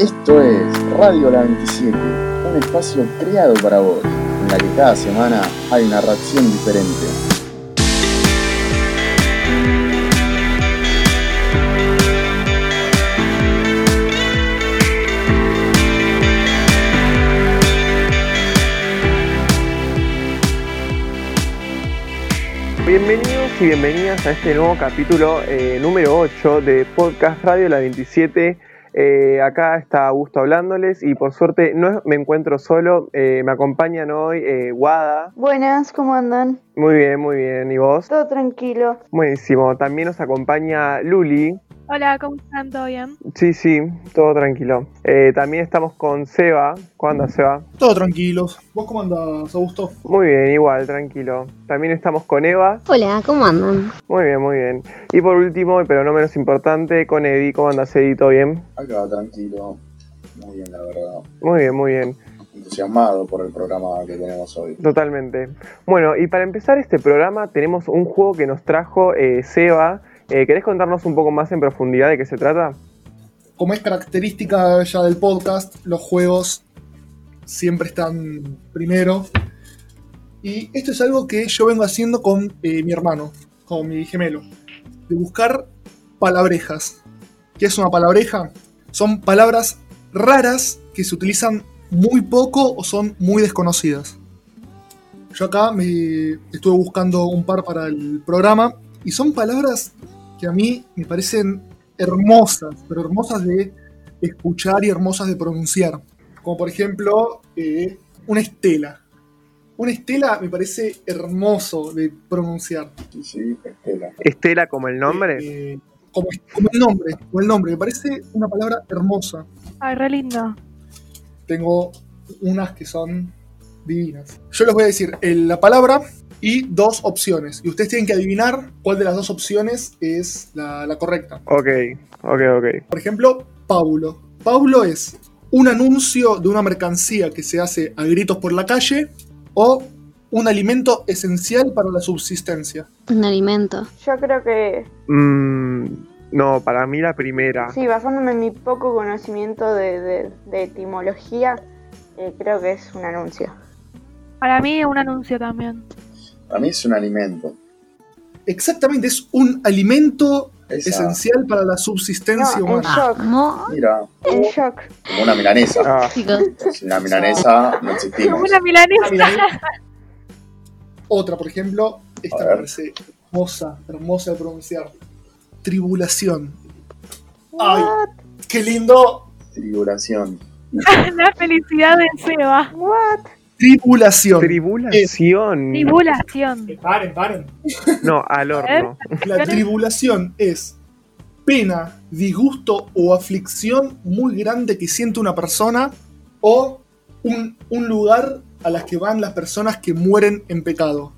Esto es Radio La 27, un espacio creado para vos, en la que cada semana hay una reacción diferente. Bienvenidos y bienvenidas a este nuevo capítulo eh, número 8 de Podcast Radio La 27. Eh, acá está Augusto hablándoles y por suerte no me encuentro solo, eh, me acompañan hoy eh, Wada. Buenas, ¿cómo andan? Muy bien, muy bien. ¿Y vos? Todo tranquilo. Buenísimo. También nos acompaña Luli. Hola, ¿cómo están? ¿Todo bien? Sí, sí, todo tranquilo. Eh, también estamos con Seba. ¿Cómo andas, Seba? Todo tranquilos. ¿Vos cómo andás, Augusto? Muy bien, igual, tranquilo. También estamos con Eva. Hola, ¿cómo andan? Muy bien, muy bien. Y por último, pero no menos importante, con Eddie. ¿Cómo andas, Eddie? ¿Todo bien? Acá tranquilo, muy bien la verdad. Muy bien, muy bien. Entusiasmado por el programa que tenemos hoy. Totalmente. Bueno, y para empezar este programa tenemos un juego que nos trajo eh, Seba. Eh, ¿Querés contarnos un poco más en profundidad de qué se trata? Como es característica ya del podcast, los juegos siempre están primero. Y esto es algo que yo vengo haciendo con eh, mi hermano, con mi gemelo. De buscar palabrejas. ¿Qué es una palabreja? Son palabras raras que se utilizan muy poco o son muy desconocidas. Yo acá me estuve buscando un par para el programa y son palabras que a mí me parecen hermosas, pero hermosas de escuchar y hermosas de pronunciar. Como por ejemplo, eh, una estela. Una estela me parece hermoso de pronunciar. Sí, sí, Estela. Estela como el nombre. Eh, como, como el nombre, como el nombre. Me parece una palabra hermosa. Ay, re lindo. Tengo unas que son divinas. Yo les voy a decir eh, la palabra y dos opciones. Y ustedes tienen que adivinar cuál de las dos opciones es la, la correcta. Ok, ok, ok. Por ejemplo, Paulo. Paulo es un anuncio de una mercancía que se hace a gritos por la calle o un alimento esencial para la subsistencia. Un alimento. Yo creo que, Mm, no, para mí la primera. sí, basándome en mi poco conocimiento de, de- de etimología, eh, creo que es un anuncio. Para mí un anuncio también. Para mí es un alimento. Exactamente, es un alimento Esa- esencial para la subsistencia No, en humana. shock, Mo- Mira, en shock. como una milanesa. Ah. Sin una milanesa no Como existimos. una milanesa. Otra, por ejemplo, esta me parece hermosa, hermosa de pronunciar. Tribulación. ¡Ay! ¡Qué lindo! Tribulación. La felicidad de Seba. What? Tribulación. tribulación. Tribulación. Eh, Paren, paren. No, al horno. La tribulación es pena, disgusto o aflicción muy grande que siente una persona o un, un lugar a las que van las personas que mueren en pecado.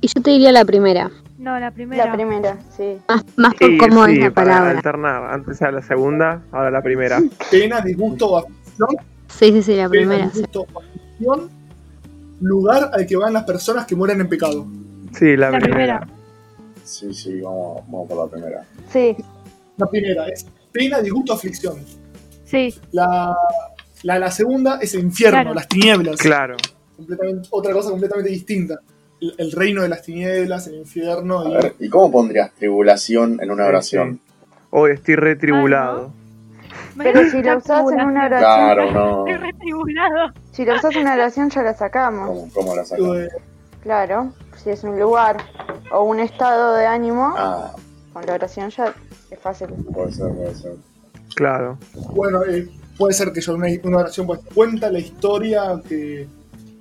Y yo te diría la primera. No, la primera. La primera, sí. Más, más por Sí, cómo sí, es la para palabra. alternar. Antes era la segunda, ahora la primera. Pena, disgusto o aflicción. Sí, sí, sí, la Pena, primera. disgusto o Lugar al que van las personas que mueren en pecado. Sí, la, La primera. primera. Sí, sí, vamos, vamos por la primera. Sí, La primera es pena, disgusto, aflicción. Sí. La, la, la segunda es el infierno, Claro. las tinieblas. Claro. Completamente, otra cosa completamente distinta. El, el reino de las tinieblas, el infierno. A y- ver, ¿y cómo pondrías tribulación en una Sí, oración? Hoy estoy retribulado. pero si lo usás en una oración, Claro, no. Estoy si lo usás en una oración ya la sacamos. ¿Cómo, cómo la sacamos? Claro, si es un lugar o un estado de ánimo, Ah, con la oración ya es fácil. puede ser, puede ser. Claro. Bueno, eh, puede ser que yo una, una oración pues, cuenta la historia que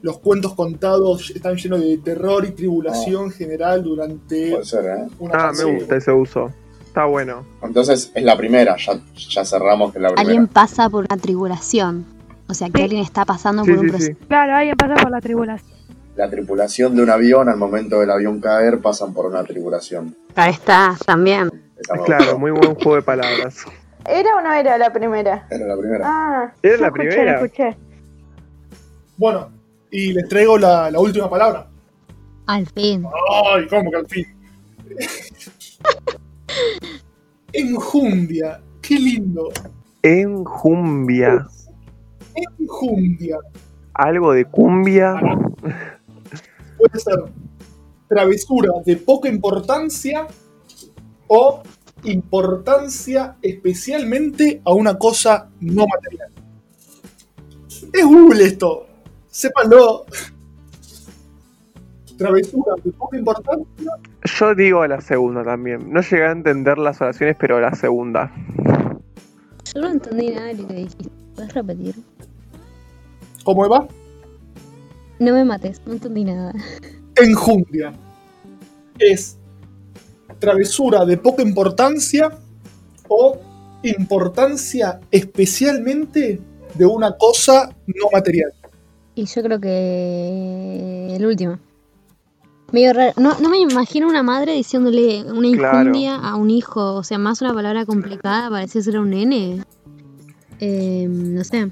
los cuentos contados están llenos de terror y tribulación general durante Puede ser, ¿eh? una Ah, me gusta ese uso. Está bueno. Entonces es la primera, ya, ya cerramos que es la primera. Alguien pasa por una tribulación. O sea, que Sí. alguien está pasando Sí, por un proceso. sí. Claro, alguien pasa por la tribulación. La tripulación de un avión, al momento del avión caer, pasan por una tribulación. Ahí está, también. Claro, muy buen juego de palabras. ¿Era o no era la primera? Era la primera. Ah, ¿Era yo la escuché, primera? escuché. Bueno, y les traigo la, la última palabra. Al fin. ¡Ay, cómo que al fin! Enjundia. Qué lindo. Enjumbia. Enjundia. Algo de cumbia. Puede ser travesura de poca importancia o importancia especialmente a una cosa no material. Es Google esto. Sépanlo. Travesura de poca importancia. Yo digo la segunda también. No llegué a entender las oraciones, pero la segunda. Yo no entendí nada de lo que dijiste. ¿Puedes repetir? ¿Cómo va? No me mates, no entendí nada. Enjundia. Es travesura de poca importancia o importancia especialmente de una cosa no material. Y yo creo que el último. Medio raro. No, no me imagino una madre diciéndole una Claro. injundia a un hijo. O sea, más una palabra complicada, parece ser un nene. Eh, no sé.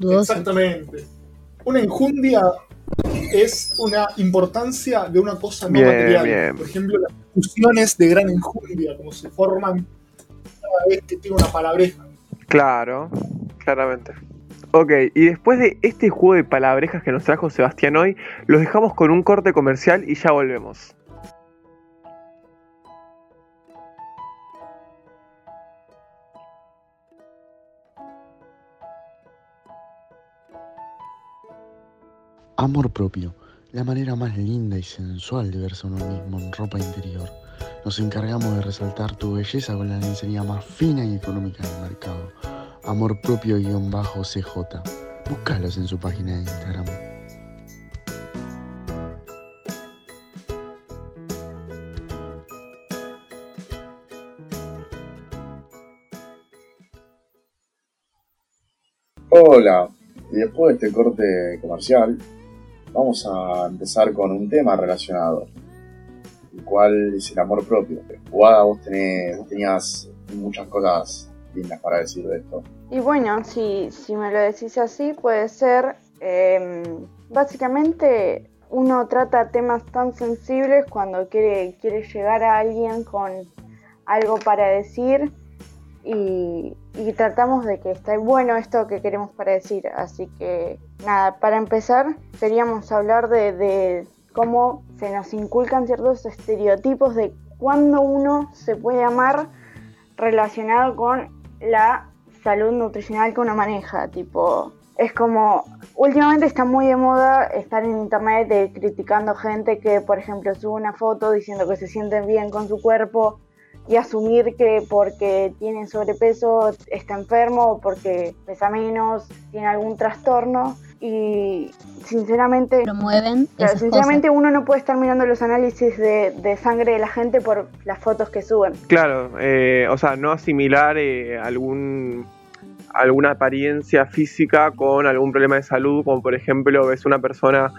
Dudoso. Exactamente. Una enjundia es una importancia de una cosa no Bien, material. bien. Por ejemplo, las fusiones de gran enjundia, como se forman cada vez que tiene una palabreja. Claro, claramente. Ok, y después de este juego de palabrejas que nos trajo Sebastián hoy, los dejamos con un corte comercial y ya volvemos. Amor propio, la manera más linda y sensual de verse uno mismo en ropa interior. Nos encargamos de resaltar tu belleza con la lencería más fina y económica del mercado. Amor propio-CJ. Búscalos en su página de Instagram. Hola, y después de este corte comercial, vamos a empezar con un tema relacionado, el cual es el amor propio. Guada, vos, tenés, vos tenías muchas cosas para decir de esto. Y bueno, si, si me lo decís así, puede ser, eh, básicamente uno trata temas tan sensibles cuando quiere, quiere llegar a alguien con algo para decir y, y tratamos de que esté bueno esto que queremos para decir. Así que nada, para empezar queríamos hablar de, de cómo se nos inculcan ciertos estereotipos de cuándo uno se puede amar relacionado con la salud nutricional que uno maneja. Tipo, es como, últimamente está muy de moda estar en internet eh, criticando gente que, por ejemplo, sube una foto diciendo que se sienten bien con su cuerpo y asumir que porque tiene sobrepeso está enfermo o porque pesa menos, tiene algún trastorno. Y sinceramente, Promueven Claro, esas sinceramente uno no puede estar mirando los análisis de, de sangre de la gente por las fotos que suben. Claro, eh, o sea, no asimilar eh, algún alguna apariencia física con algún problema de salud, como por ejemplo ves una persona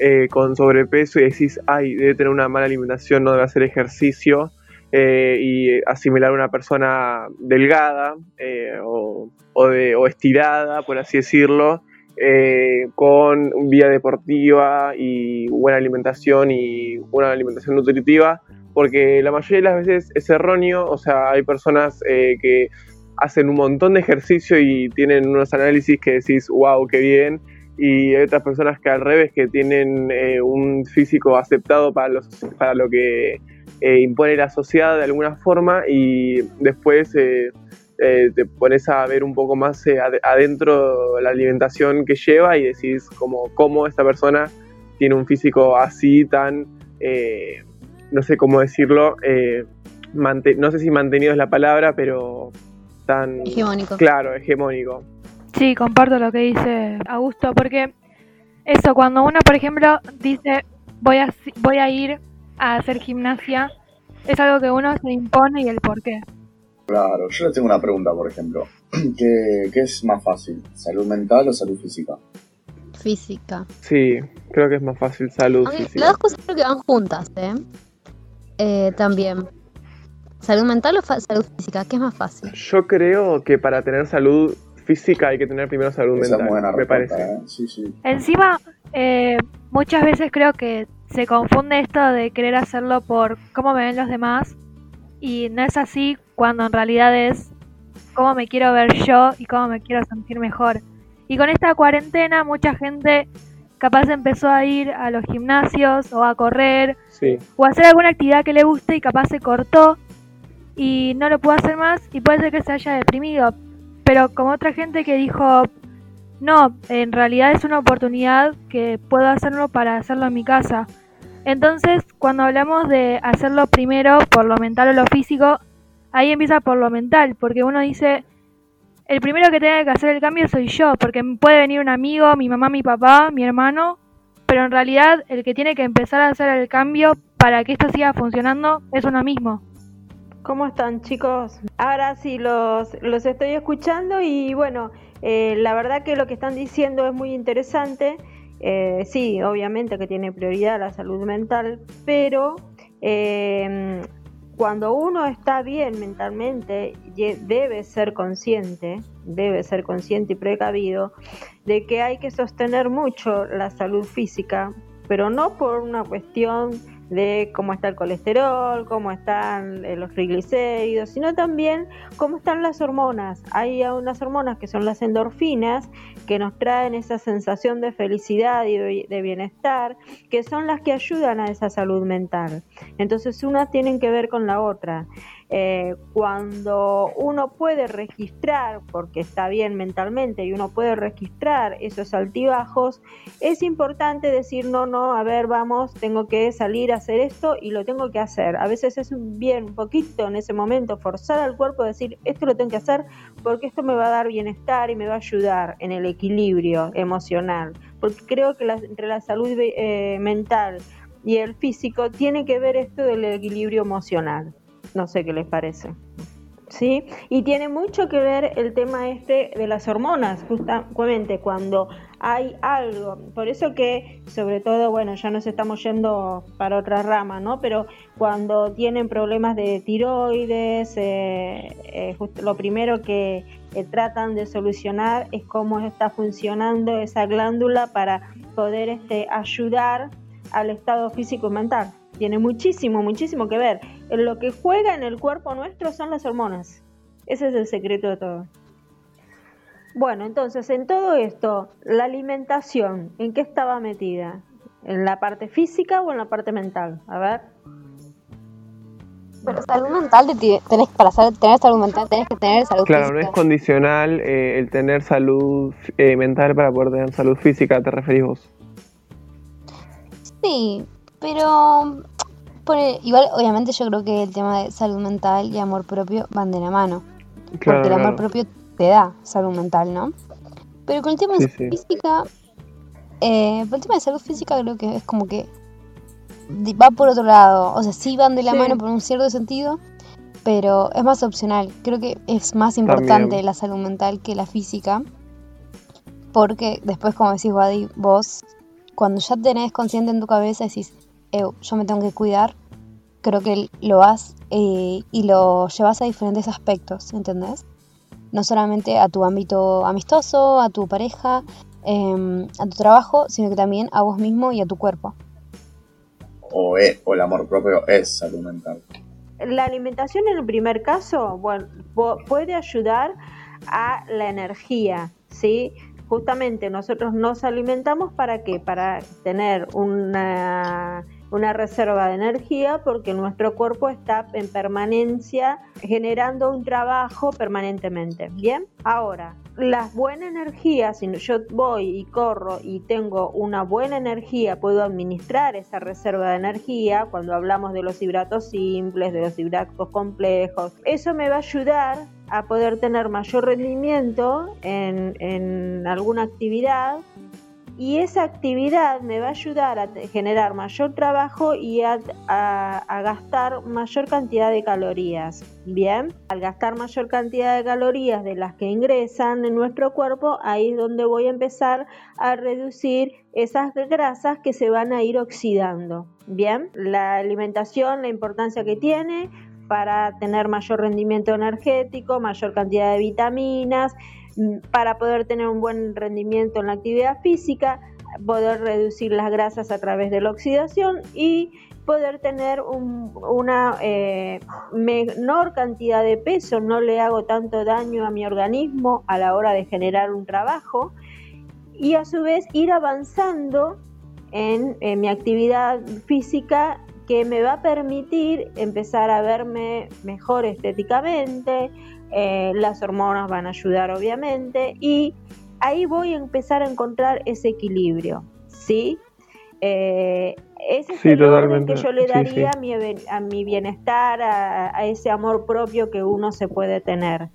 eh, con sobrepeso y decís, ay, debe tener una mala alimentación, no debe hacer ejercicio, eh, y asimilar a una persona delgada eh, o, o de- o estirada, por así decirlo, eh, con vía deportiva y buena alimentación y una alimentación nutritiva, porque la mayoría de las veces es erróneo, o sea, hay personas eh, que hacen un montón de ejercicio y tienen unos análisis que decís, wow, qué bien, y hay otras personas que al revés, que tienen eh, un físico aceptado para, los, para lo que eh, impone la sociedad de alguna forma y después eh, te pones a ver un poco más eh, ad- adentro la alimentación que lleva y decís como cómo esta persona tiene un físico así tan, eh, no sé cómo decirlo, eh, no sé si mantenido es la palabra, pero tan Hegemónico. claro, hegemónico. Sí, comparto lo que dice Augusto, porque eso, cuando uno, por ejemplo, dice voy a, voy a ir a hacer gimnasia, es algo que uno se impone y el por qué. Claro, yo les tengo una pregunta, por ejemplo. ¿Qué, qué es más fácil? ¿Salud mental o salud física? Física. Sí, creo que es más fácil salud física. las dos cosas creo que van juntas, ¿eh? Eh, también. ¿Salud mental o salud física? ¿Qué es más fácil? Yo creo que para tener salud física hay que tener primero salud Esa mental, buena me respuesta, parece. ¿eh? Sí, sí. Encima, eh, muchas veces creo que se confunde esto de querer hacerlo por cómo me ven los demás y no es así cuando en realidad es cómo me quiero ver yo y cómo me quiero sentir mejor. Y con esta cuarentena mucha gente capaz empezó a ir a los gimnasios o a correr o a hacer alguna actividad que le guste y capaz se cortó y no lo pudo hacer más y puede ser que se haya deprimido. Pero como otra gente que dijo, no, en realidad es una oportunidad que puedo hacerlo para hacerlo en mi casa. Entonces, cuando hablamos de hacerlo primero por lo mental o lo físico, ahí empieza por lo mental, porque uno dice, el primero que tiene que hacer el cambio soy yo, porque puede venir un amigo, mi mamá, mi papá, mi hermano, pero en realidad el que tiene que empezar a hacer el cambio para que esto siga funcionando es uno mismo. ¿Cómo están chicos? Ahora sí, los, los estoy escuchando y bueno, eh, la verdad que lo que están diciendo es muy interesante. Eh, sí, obviamente que tiene prioridad la salud mental, pero eh, cuando uno está bien mentalmente, debe ser consciente, debe ser consciente y precavido de que hay que sostener mucho la salud física, pero no por una cuestión de cómo está el colesterol, cómo están eh, los triglicéridos, sino también cómo están las hormonas. Hay unas hormonas que son las endorfinas, que nos traen esa sensación de felicidad y de bienestar, que son las que ayudan a esa salud mental. Entonces, unas tienen que ver con la otra. Eh, cuando uno puede registrar, porque está bien mentalmente, y uno puede registrar esos altibajos, es importante decir, no, no, a ver, vamos, tengo que salir a hacer esto y lo tengo que hacer. A veces es bien, un poquito en ese momento, forzar al cuerpo a decir, esto lo tengo que hacer porque esto me va a dar bienestar y me va a ayudar en el equilibrio emocional. Porque creo que entre la salud eh, mental y el físico tiene que ver esto del equilibrio emocional. No sé qué les parece. ¿Sí? Y tiene mucho que ver el tema este de las hormonas, justamente cuando hay algo, por eso que sobre todo, bueno, ya nos estamos yendo para otra rama, ¿no? Pero cuando tienen problemas de tiroides, eh, eh, lo primero que tratan de solucionar es cómo está funcionando esa glándula para poder este, ayudar al estado físico y mental tiene muchísimo, muchísimo que ver. En lo que juega en el cuerpo nuestro son las hormonas. Ese es el secreto de todo. Bueno, entonces en todo esto, la alimentación, ¿en qué estaba metida? ¿En la parte física o en la parte mental? A ver. Pero salud mental, tenés, para tener salud mental tenés que tener salud física. Claro, no es condicional eh, el tener salud eh, mental para poder tener salud física, ¿te referís vos? Sí, pero igual, obviamente, yo creo que el tema de salud mental y amor propio van de la mano. porque el amor propio te da salud mental, ¿no? Pero con el tema de salud física, eh, el tema de salud física creo que es como que va por otro lado. O sea, sí van de la mano por un cierto sentido, pero es más opcional. Creo que es más importante la salud mental que la física. Porque después, como decís, Wadi, vos, cuando ya tenés consciente en tu cabeza, decís, yo me tengo que cuidar, creo que lo vas eh, y lo llevas a diferentes aspectos, ¿entendés? No solamente a tu ámbito amistoso, a tu pareja, em, a tu trabajo, sino que también a vos mismo y a tu cuerpo. O, o el amor propio es salud mental. La alimentación en el primer caso, bueno, puede ayudar a la energía, ¿sí? Justamente nosotros nos alimentamos para qué? Para tener una una reserva de energía porque nuestro cuerpo está en permanencia generando un trabajo permanentemente. Bien, ahora, la buena energía, si yo voy y corro y tengo una buena energía, puedo administrar esa reserva de energía cuando hablamos de los hidratos simples, de los hidratos complejos. Eso me va a ayudar a poder tener mayor rendimiento en, en alguna actividad y esa actividad me va a ayudar a generar mayor trabajo y a, gastar mayor cantidad de calorías. Bien, al gastar mayor cantidad de calorías de las que ingresan en nuestro cuerpo, ahí es donde voy a empezar a reducir esas grasas que se van a ir oxidando. Bien, la alimentación, la importancia que tiene para tener mayor rendimiento energético, mayor cantidad de vitaminas, para poder tener un buen rendimiento en la actividad física, poder reducir las grasas a través de la oxidación y poder tener una eh, menor cantidad de peso, no le hago tanto daño a mi organismo a la hora de generar un trabajo y a su vez ir avanzando en, mi actividad física que me va a permitir empezar a verme mejor estéticamente, eh, las hormonas van a ayudar obviamente y ahí voy a empezar a encontrar ese equilibrio, ¿sí? Eh, ese es el orden que yo le daría A, mi, bienestar, a, ese amor propio que uno se puede tener.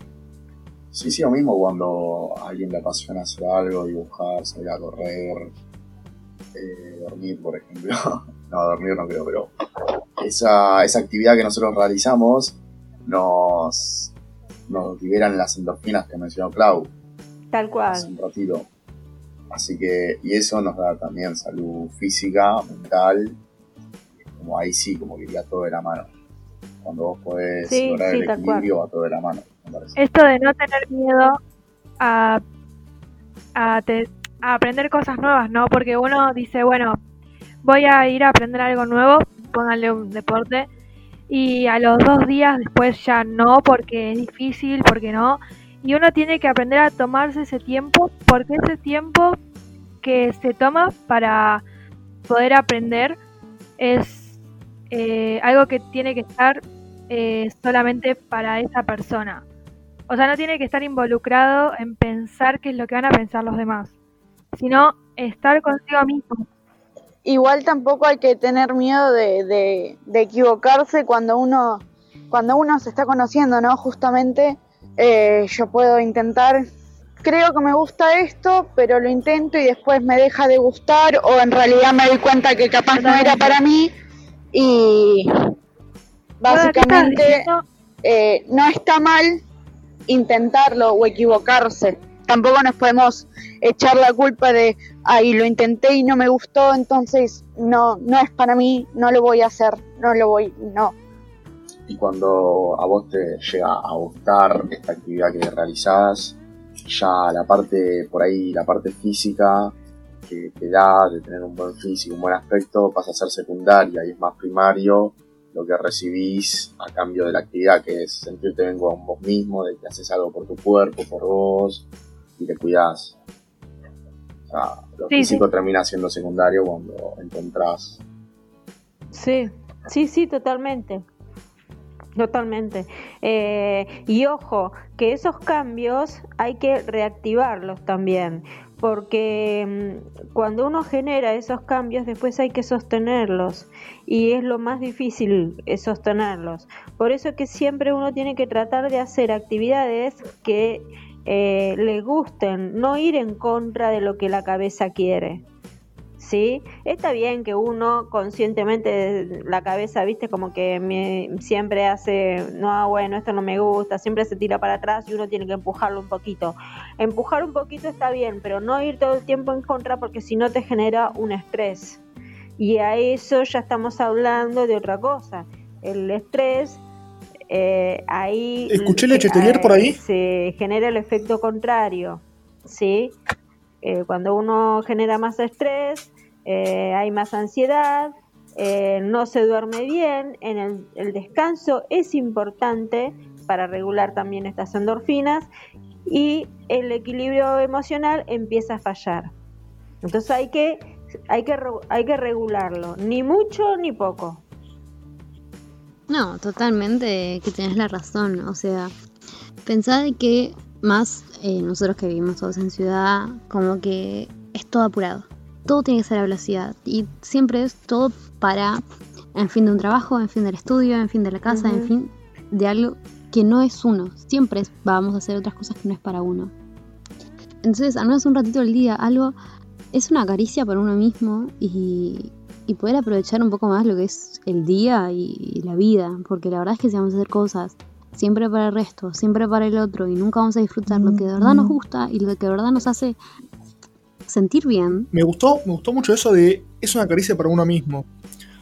Sí, sí, lo mismo cuando a alguien le apasiona hacer algo, dibujar, salir a correr, eh, dormir, por ejemplo. no, dormir no creo, pero esa, esa actividad que nosotros realizamos nos, nos liberan las endorfinas que mencionó Clau. Tal cual. Hace un ratito. Así que, y eso nos da también salud física, mental, como ahí sí, como que iría todo de la mano. Cuando vos podés lograr el equilibrio, va todo de la mano. Esto de no tener miedo a, a, aprender cosas nuevas, ¿no? Porque uno dice, bueno, voy a ir a aprender algo nuevo, pónganle un deporte, y a los dos días después ya no, porque es difícil, porque no. Y uno tiene que aprender a tomarse ese tiempo, porque ese tiempo que se toma para poder aprender es eh, algo que tiene que estar eh, solamente para esa persona. O sea, no tiene que estar involucrado en pensar qué es lo que van a pensar los demás, sino estar consigo mismo. Igual tampoco hay que tener miedo de, equivocarse cuando uno, cuando uno se está conociendo, ¿no? Justamente eh, yo puedo intentar creo que me gusta esto, pero lo intento y después me deja de gustar o en realidad me doy cuenta que capaz no era para mí y básicamente eh, no está mal intentarlo o equivocarse. Tampoco nos podemos echar la culpa de, ay, lo intenté y no me gustó, entonces no, no es para mí, no lo voy a hacer, no lo voy, no. Y cuando a vos te llega a gustar esta actividad que realizás, ya la parte, por ahí, la parte física que te da de tener un buen físico, un buen aspecto, pasa a ser secundaria y es más primario lo que recibís a cambio de la actividad, que es sentirte bien con vos mismo, de que haces algo por tu cuerpo, por vos, y te cuidás. O sea, lo físico termina siendo secundario cuando encontrás. Sí, sí, sí, totalmente. Totalmente. Eh, y ojo, que esos cambios hay que reactivarlos también, porque mm, cuando uno genera esos cambios después hay que sostenerlos y es lo más difícil sostenerlos. Por eso que siempre uno tiene que tratar de hacer actividades que eh, le gusten, no ir en contra de lo que la cabeza quiere. ¿sí? Está bien que uno conscientemente la cabeza, viste, como que siempre hace, no, bueno, esto no me gusta, siempre se tira para atrás y uno tiene que empujarlo un poquito. Empujar un poquito está bien, pero no ir todo el tiempo en contra porque si no te genera un estrés. Y a eso ya estamos hablando de otra cosa. El estrés eh, ahí escuché Lechetelier por ahí se genera el efecto contrario sí eh, cuando uno genera más estrés eh, hay más ansiedad, eh, no se duerme bien, en el, descanso es importante para regular también estas endorfinas y el equilibrio emocional empieza a fallar. Entonces hay que, hay que, hay que regularlo, ni mucho ni poco. No, totalmente que tienes la razón. O sea, pensad que más eh, nosotros que vivimos todos en ciudad, como que es todo apurado todo tiene que ser a velocidad y siempre es todo para en fin de un trabajo, en fin del estudio, en fin de la casa, en fin de algo que no es uno. Siempre vamos a hacer otras cosas que no es para uno. Entonces, al menos un ratito del día, algo es una caricia para uno mismo y, poder aprovechar un poco más lo que es el día y, la vida, porque la verdad es que si vamos a hacer cosas siempre para el resto, siempre para el otro y nunca vamos a disfrutar lo que de verdad nos gusta y lo que de verdad nos hace sentir bien. Me gustó, me gustó mucho eso de es una caricia para uno mismo.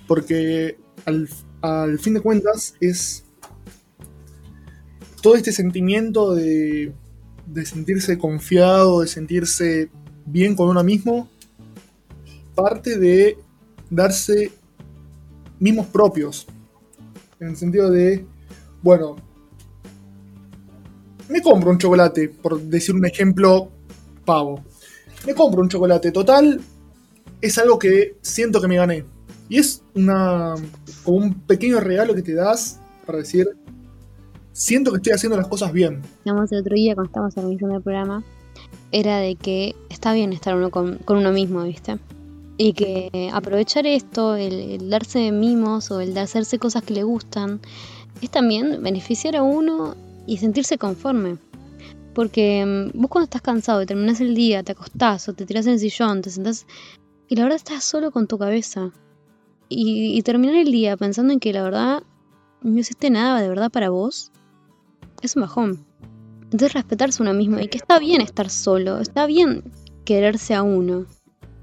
Porque al, fin de cuentas es todo este sentimiento de, de sentirse confiado, de sentirse bien con uno mismo, parte de darse mimos propios. En el sentido de, bueno, me compro un chocolate, por decir un ejemplo pavo. Me compro un chocolate total, es algo que siento que me gané. Y es una como un pequeño regalo que te das para decir, siento que estoy haciendo las cosas bien. Digamos, el otro día cuando estábamos organizando el programa, era de que está bien estar uno con, uno mismo, ¿viste? Y que aprovechar esto, el, darse mimos o el de hacerse cosas que le gustan, es también beneficiar a uno y sentirse conforme. Porque mm, vos cuando estás cansado y terminás el día, te acostás o te tirás en el sillón, te sentás y la verdad estás solo con tu cabeza. Y, y terminar el día pensando en que la verdad no hiciste nada de verdad para vos, es un bajón. Entonces respetarse a uno mismo y que está bien estar solo, está bien quererse a uno.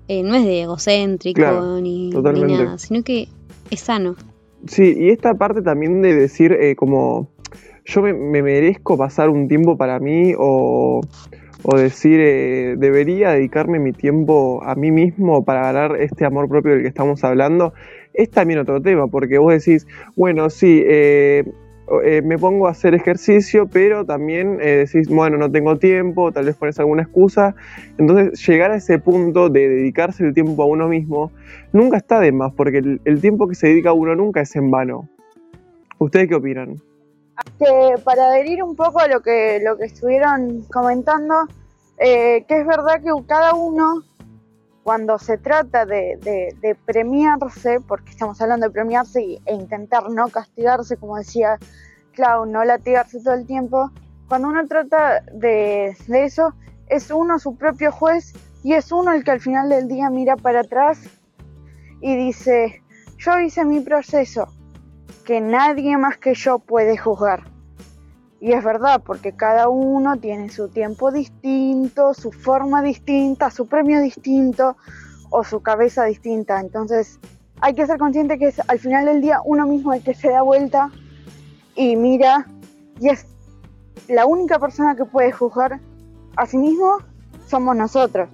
Eh, no es de egocéntrico ni, nada, sino que es sano. Sí, y esta parte también de decir eh, como yo me, merezco pasar un tiempo para mí o, o decir eh, debería dedicarme mi tiempo a mí mismo para ganar este amor propio del que estamos hablando, es también otro tema, porque vos decís, bueno, sí, eh, me pongo a hacer ejercicio, pero también eh, decís, bueno, no tengo tiempo, tal vez pones alguna excusa. Entonces, llegar a ese punto de dedicarse el tiempo a uno mismo nunca está de más, porque el, tiempo que se dedica a uno nunca es en vano. ¿Ustedes qué opinan? Para adherir un poco a lo que, lo que estuvieron comentando, eh, que es verdad que cada uno, cuando se trata de, de premiarse, porque estamos hablando de premiarse e intentar no castigarse, como decía Clau, no latigarse todo el tiempo, cuando uno trata de, eso, es uno su propio juez y es uno el que al final del día mira para atrás y dice, yo hice mi proceso, que nadie más que yo puede juzgar. Y es verdad, porque cada uno tiene su tiempo distinto, su forma distinta, su premio distinto o su cabeza distinta. Entonces hay que ser consciente que es al final del día uno mismo el que se da vuelta y mira, y es la única persona que puede juzgar a sí mismo, somos nosotros.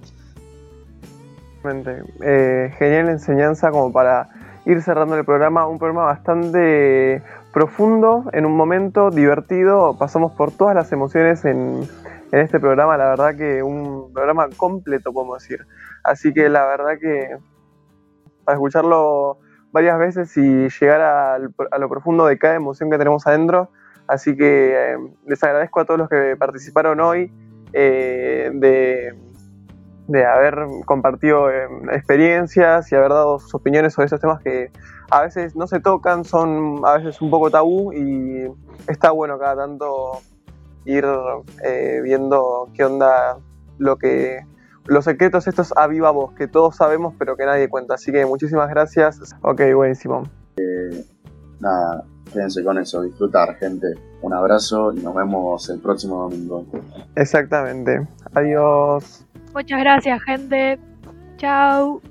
Eh, genial enseñanza como para ir cerrando el programa, un programa bastante profundo, en un momento divertido, pasamos por todas las emociones en, en este programa, la verdad que un programa completo, podemos decir. Así que la verdad que para escucharlo varias veces y llegar a, lo profundo de cada emoción que tenemos adentro. Así que eh, les agradezco a todos los que participaron hoy eh, de, de, haber compartido eh, experiencias y haber dado sus opiniones sobre esos temas que a veces no se tocan, son a veces un poco tabú y está bueno cada tanto ir viendo qué onda lo que los secretos estos a viva voz, que todos sabemos pero que nadie cuenta. Así que muchísimas gracias. Ok, buenísimo. Eh, nada, quédense con eso, disfrutar, gente. Un abrazo y nos vemos el próximo domingo. Exactamente. Adiós. Muchas gracias, gente. Chao.